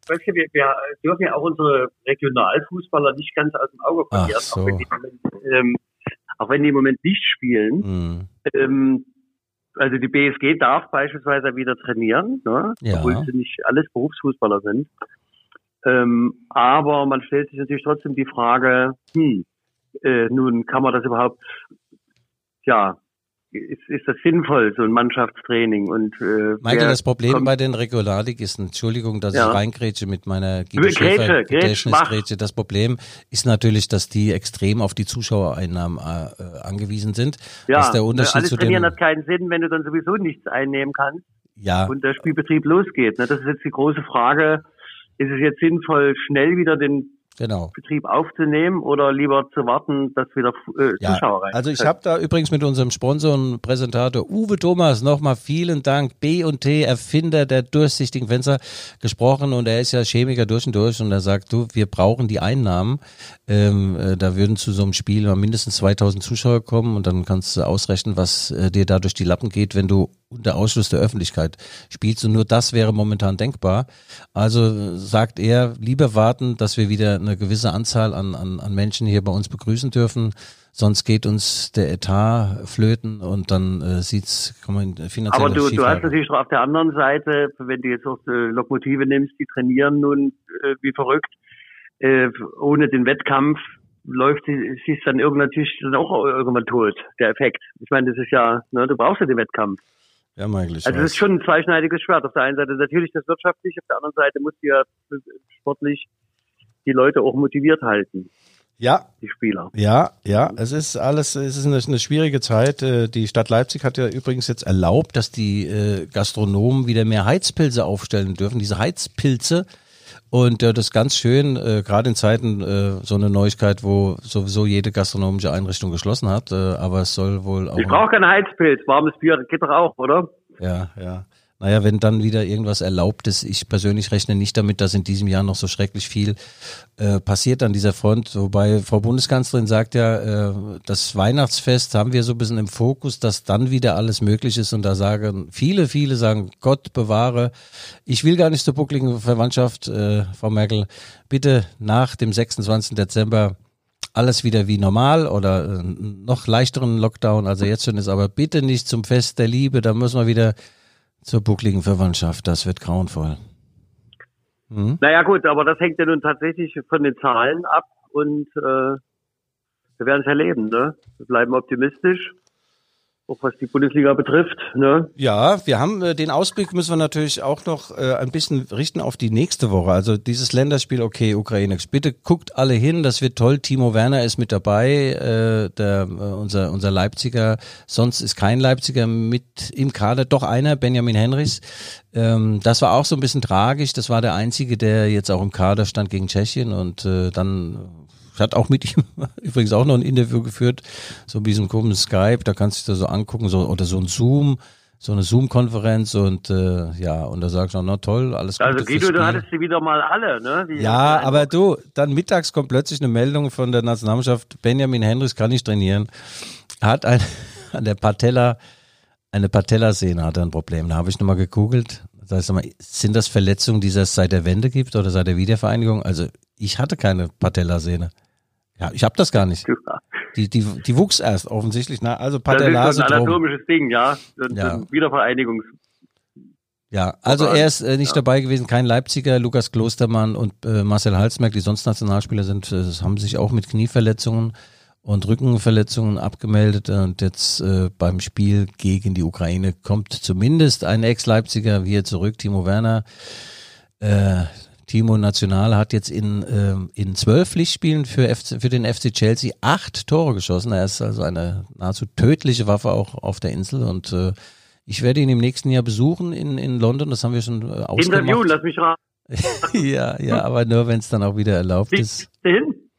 Weißt du, wir, wir dürfen ja auch unsere Regionalfußballer nicht ganz aus dem Auge verlieren, so. auch, wenn die im Moment, ähm, auch wenn die im Moment nicht spielen. Mhm. Ähm, also die BSG darf beispielsweise wieder trainieren, ne? ja. obwohl sie nicht alles Berufsfußballer sind. Ähm, aber man stellt sich natürlich trotzdem die Frage, hm, äh, nun kann man das überhaupt, ja, ist, ist das sinnvoll, so ein Mannschaftstraining? Und, äh, Michael, das Problem kommt, bei den Regularligisten, Entschuldigung, dass ja. ich reingrätsche mit meiner Grätsche, Gedächtnisgrätsche. Das Problem ist natürlich, dass die extrem auf die Zuschauereinnahmen äh, angewiesen sind. Ja, dass der Unterschied alles zu trainieren hat keinen Sinn, wenn du dann sowieso nichts einnehmen kannst. Ja. Und der Spielbetrieb losgeht. Ne? Das ist jetzt die große Frage. Ist es jetzt sinnvoll, schnell wieder den genau. Betrieb aufzunehmen oder lieber zu warten, dass wieder äh, ja, Zuschauer rein. Also ich habe da übrigens mit unserem Sponsor und Präsentator Uwe Thomas nochmal vielen Dank, B&T, Erfinder der durchsichtigen Fenster, gesprochen und er ist ja Chemiker durch und durch und er sagt, du, wir brauchen die Einnahmen. Ähm, äh, da würden zu so einem Spiel mal mindestens 2000 Zuschauer kommen und dann kannst du ausrechnen, was äh, dir da durch die Lappen geht, wenn du unter Ausschluss der Öffentlichkeit spielst und nur das wäre momentan denkbar. Also sagt er, lieber warten, dass wir wieder eine gewisse Anzahl an, an, an Menschen hier bei uns begrüßen dürfen, sonst geht uns der Etat flöten und dann äh, sieht's kann man finanziell Aber du, du hast natürlich auf der anderen Seite, wenn du jetzt auch die Lokomotive nimmst, die trainieren nun äh, wie verrückt, äh, ohne den Wettkampf läuft sie, dann irgendwann natürlich dann auch irgendwann tot, der Effekt. Ich meine, das ist ja, ne, du brauchst ja den Wettkampf. Ja, eigentlich. Also das ist schon ein zweischneidiges Schwert. Auf der einen Seite natürlich das wirtschaftlich, auf der anderen Seite muss ja sportlich die Leute auch motiviert halten. Ja. Die Spieler. Ja, ja. Es ist alles, es ist eine, eine, schwierige Zeit. Äh, die Stadt Leipzig hat ja übrigens jetzt erlaubt, dass die äh, Gastronomen wieder mehr Heizpilze aufstellen dürfen. Diese Heizpilze, und äh, das ist ganz schön, gerade in Zeiten so eine Neuigkeit, wo sowieso jede gastronomische Einrichtung geschlossen hat, aber es soll wohl auch. Ich brauche keinen Heizpilz, warmes Bier geht doch auch, oder? Ja, ja. Naja, wenn dann wieder irgendwas erlaubt ist, ich persönlich rechne nicht damit, dass in diesem Jahr noch so schrecklich viel äh, passiert an dieser Front. Wobei Frau Bundeskanzlerin sagt ja, äh, das Weihnachtsfest haben wir so ein bisschen im Fokus, dass dann wieder alles möglich ist. Und da sagen viele, viele sagen, Gott bewahre. Ich will gar nicht zur buckligen Verwandtschaft, äh, Frau Merkel. Bitte nach dem 26. Dezember alles wieder wie normal oder äh, noch leichteren Lockdown, also jetzt schon ist, aber bitte nicht zum Fest der Liebe, da müssen wir wieder zur buckligen Verwandtschaft, das wird grauenvoll. Hm? Naja gut, aber das hängt ja nun tatsächlich von den Zahlen ab und äh, wir werden es erleben. Ne? Wir bleiben optimistisch auch was die Bundesliga betrifft. Ne? Ja, wir haben äh, den Ausblick müssen wir natürlich auch noch äh, ein bisschen richten auf die nächste Woche. Also dieses Länderspiel, okay, Ukraine. Bitte guckt alle hin, das wird toll. Timo Werner ist mit dabei, äh, der, äh, unser, unser Leipziger. Sonst ist kein Leipziger mit im Kader, doch einer, Benjamin Henrichs. Ähm, das war auch so ein bisschen tragisch. Das war der einzige, der jetzt auch im Kader stand gegen Tschechien und äh, dann ich hatte auch mit ihm [laughs] übrigens auch noch ein Interview geführt, so wie so ein komisches Skype, da kannst du dir so angucken, so, oder so ein Zoom, so eine Zoom-Konferenz und äh, ja, und da sagst du, na toll, alles gut. Also Guido, du hattest sie wieder mal alle, ne? Die ja, aber du, dann mittags kommt plötzlich eine Meldung von der Nationalmannschaft, Benjamin Henrys kann nicht trainieren, hat ein, [laughs] an der Patella, eine Patellasehne hat er ein Problem. Da habe ich nochmal gegoogelt. Da ist mal, sind das Verletzungen, die es seit der Wende gibt oder seit der Wiedervereinigung? Also ich hatte keine Patellasehne. Ja, ich habe das gar nicht. Die, die, die wuchs erst offensichtlich. Na, also Patellase. Das ist ein anatomisches Ding, ja. ja. Wiedervereinigungs. Ja, also er ist äh, nicht ja. dabei gewesen, kein Leipziger, Lukas Klostermann und äh, Marcel Halsmerk, die sonst Nationalspieler sind, äh, haben sich auch mit Knieverletzungen und Rückenverletzungen abgemeldet und jetzt äh, beim Spiel gegen die Ukraine kommt zumindest ein Ex-Leipziger wieder zurück, Timo Werner. Timo National hat jetzt in, äh, in zwölf Pflichtspielen für, FC, für den FC Chelsea acht Tore geschossen. Er ist also eine nahezu tödliche Waffe auch auf der Insel und äh, ich werde ihn im nächsten Jahr besuchen in, in London. Das haben wir schon äh, ausgemacht. Interview, lass mich raten. [laughs] ja, ja, aber nur wenn es dann auch wieder erlaubt Wie ist. Hin?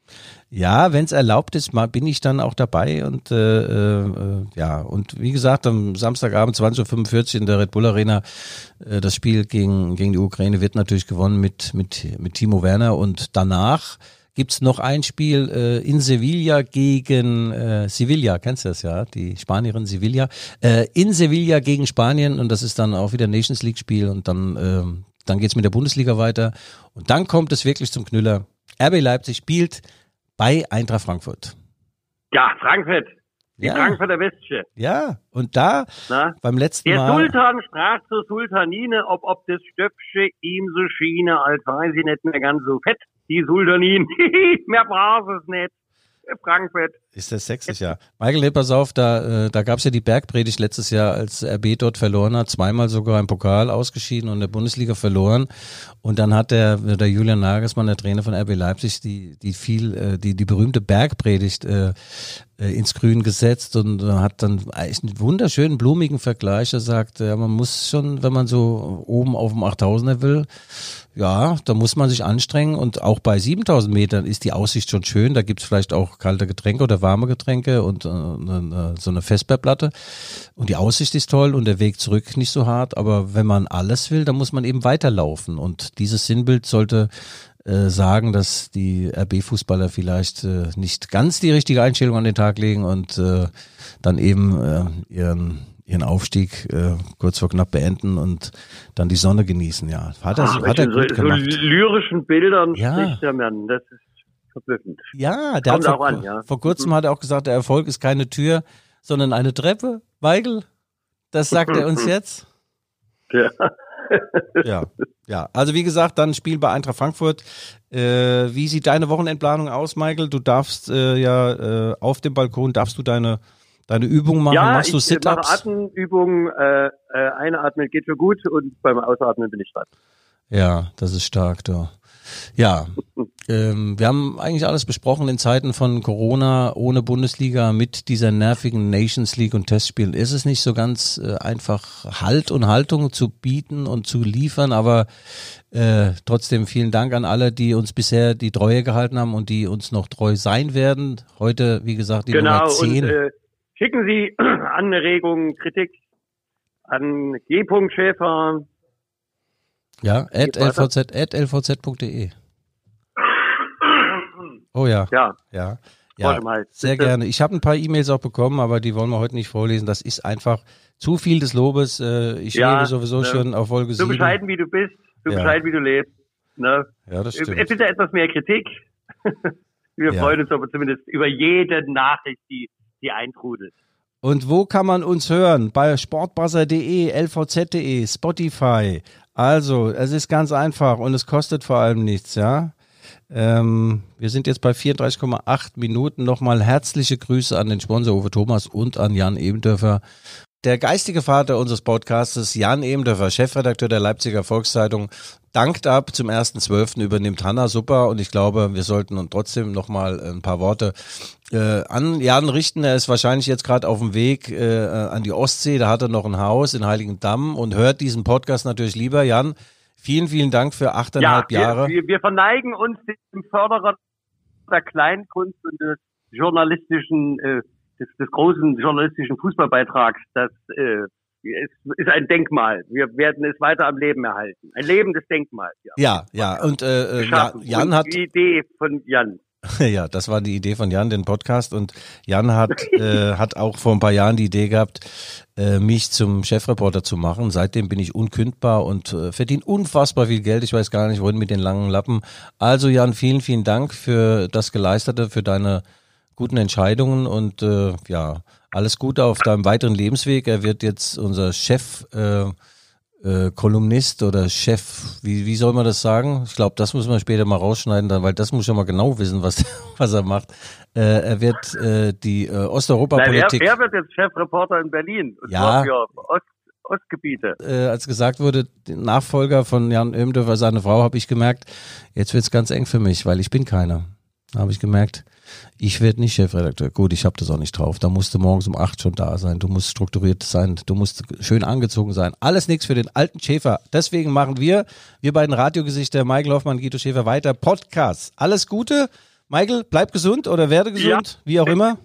Ja, wenn es erlaubt ist, mal bin ich dann auch dabei und äh, äh, ja und wie gesagt am Samstagabend 20:45 in der Red Bull Arena äh, das Spiel gegen gegen die Ukraine wird natürlich gewonnen mit mit mit Timo Werner und danach gibt's noch ein Spiel äh, in Sevilla gegen äh, Sevilla, kennst du das ja, die Spanierin Sevilla, äh, in Sevilla gegen Spanien und das ist dann auch wieder Nations League Spiel und dann äh, dann geht's mit der Bundesliga weiter und dann kommt es wirklich zum Knüller. RB Leipzig spielt bei Eintracht Frankfurt. Ja, Frankfurt. Die ja. Frankfurter Westche. Ja, und da Na? beim letzten Der Mal. Der Sultan sprach zur Sultanine, ob, ob das Stöpfche ihm so schiene, als sei sie nicht mehr ganz so fett. Die Sultanin, [laughs] mehr braucht es nicht. Frankfurt. Ist das sächsisch, ja. Michael, hey, pass auf, da, äh, da gab es ja die Bergpredigt letztes Jahr, als RB dort verloren hat, zweimal sogar im Pokal ausgeschieden und in der Bundesliga verloren. Und dann hat der, der Julian Nagelsmann, der Trainer von RB Leipzig, die, die viel, äh, die, die berühmte Bergpredigt äh, äh, ins Grün gesetzt und hat dann eigentlich einen wunderschönen, blumigen Vergleich. Er sagt, ja, man muss schon, wenn man so oben auf dem 8000er will, ja, da muss man sich anstrengen und auch bei 7000 Metern ist die Aussicht schon schön. Da gibt's vielleicht auch kalte Getränke oder warme Getränke und äh, so eine Festballplatte. Und die Aussicht ist toll und der Weg zurück nicht so hart. Aber wenn man alles will, dann muss man eben weiterlaufen. Und dieses Sinnbild sollte äh, sagen, dass die RB-Fußballer vielleicht äh, nicht ganz die richtige Einstellung an den Tag legen und äh, dann eben äh, ihren ihren Aufstieg äh, kurz vor knapp beenden und dann die Sonne genießen. Ja, hat er, Ach, hat er so, gut so gemacht. lyrischen Bildern Ja. spricht der Mann. Das ist verblüffend. Ja, der hat Kommt vor, auch an, ja. vor kurzem hat er auch gesagt, der Erfolg ist keine Tür, sondern eine Treppe. Weigel, das sagt er uns jetzt. Ja. [laughs] Ja, ja. Also wie gesagt, dann Spiel bei Eintracht Frankfurt. Äh, wie sieht deine Wochenendplanung aus, Michael? Du darfst äh, ja äh, auf dem Balkon darfst du deine deine Übungen machen. Ja, Machst du ich mache Sit-ups? Atemübungen. Äh, äh, einatmen geht schon gut und beim Ausatmen bin ich dran. Ja, das ist stark, da. Ja, ähm, wir haben eigentlich alles besprochen in Zeiten von Corona, ohne Bundesliga, mit dieser nervigen Nations League und Testspielen. Ist es nicht so ganz äh, einfach, Halt und Haltung zu bieten und zu liefern, aber äh, trotzdem vielen Dank an alle, die uns bisher die Treue gehalten haben und die uns noch treu sein werden. Heute, wie gesagt, die genau, Nummer und 10. äh, schicken Sie [clears throat] Anregungen, Kritik an G. Schäfer. Ja, at lvz, at lvz.de. [clears throat] Oh ja. Ja, Ja, ja mal. sehr gerne. Ich habe ein paar E-Mails auch bekommen, aber die wollen wir heute nicht vorlesen. Das ist einfach zu viel des Lobes. Äh, Ich Ja, lebe sowieso ne. schon auf Folge so 7. bescheiden wie du bist, so Ja. bescheiden wie du lebst. Ne? Ja, das Äh, stimmt. Bitte etwas mehr Kritik. [laughs] Wir Ja. freuen uns aber zumindest über jede Nachricht, die, die eintrudelt. Und wo kann man uns hören? Bei sportbuzzer.de, lvz.de, Spotify. Also, es ist ganz einfach und es kostet vor allem nichts, ja. Ähm, wir sind jetzt bei 34,8 Minuten. Nochmal herzliche Grüße an den Sponsor Uwe Thomas und an Jan Ebendörfer. Der geistige Vater unseres Podcastes, Jan Ebendörfer, Chefredakteur der Leipziger Volkszeitung, dankt ab. Zum 1.12. übernimmt Hanna super und ich glaube, wir sollten uns trotzdem nochmal ein paar Worte äh, an Jan richten. Er ist wahrscheinlich jetzt gerade auf dem Weg äh, an die Ostsee. Da hat er noch ein Haus in Heiligendamm und hört diesen Podcast natürlich lieber. Jan, vielen, vielen Dank für achteinhalb wir, Jahre. Wir, wir verneigen uns dem Förderer der Kleinkunst und des journalistischen, äh, des, des großen journalistischen Fußballbeitrags. Das äh, ist, ist ein Denkmal. Wir werden es weiter am Leben erhalten. Ein lebendes Denkmal. Ja. ja, ja. Und äh, äh. Jan Und hat die Idee von Jan. [laughs] Ja, das war die Idee von Jan, den Podcast. Und Jan hat, [laughs] äh, hat auch vor ein paar Jahren die Idee gehabt, äh, mich zum Chefreporter zu machen. Seitdem bin ich unkündbar und äh, verdiene unfassbar viel Geld. Ich weiß gar nicht, wohin mit den langen Lappen. Also Jan, vielen, vielen Dank für das Geleistete, für deine guten Entscheidungen und äh, ja, alles Gute auf deinem weiteren Lebensweg. Er wird jetzt unser Chef. Äh, äh, Kolumnist oder Chef, wie, wie soll man das sagen? Ich glaube, das muss man später mal rausschneiden, dann, weil das muss ja mal genau wissen, was, [laughs] was er macht. Äh, er wird äh, die äh, er, Osteuropapolitik, er wird jetzt Chefreporter in Berlin. Ja. Ost, Ostgebiete. äh, als gesagt wurde, Nachfolger von Jan Ömdörfer, seine Frau, habe ich gemerkt, jetzt wird's ganz eng für mich, weil ich bin keiner. Habe ich gemerkt, ich werde nicht Chefredakteur. Gut, ich habe das auch nicht drauf. Da musst du morgens um acht schon da sein. Du musst strukturiert sein. Du musst schön angezogen sein. Alles nichts für den alten Schäfer. Deswegen machen wir, wir beiden Radiogesichter, Michael Hoffmann, Guido Schäfer, weiter Podcasts. Alles Gute. Michael, bleib gesund oder werde gesund, wie auch immer.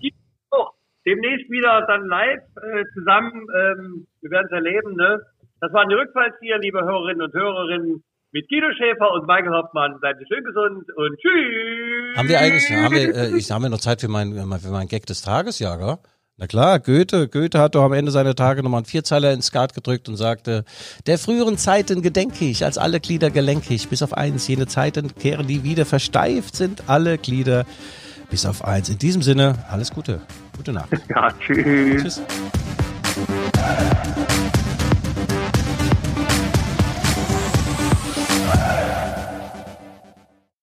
So, demnächst wieder dann live äh, zusammen. Ähm, wir werden es erleben. Ne? Das waren die Rückfallzieher, liebe Hörerinnen und Hörerinnen, mit Guido Schäfer und Michael Hoffmann. Bleiben Sie schön gesund und tschüss. Haben wir eigentlich, haben wir, äh, ich, haben wir noch Zeit für meinen für meinen Gag des Tages, ja, gell? Na klar, Goethe, Goethe hat doch am Ende seiner Tage nochmal einen Vierzeiler ins Skat gedrückt und sagte, der früheren Zeiten gedenke ich, als alle Glieder gelenkig, bis auf eins, jene Zeiten kehren die wieder, versteift sind alle Glieder, bis auf eins. In diesem Sinne, alles Gute, gute Nacht. Ja, tschüss. Tschüss.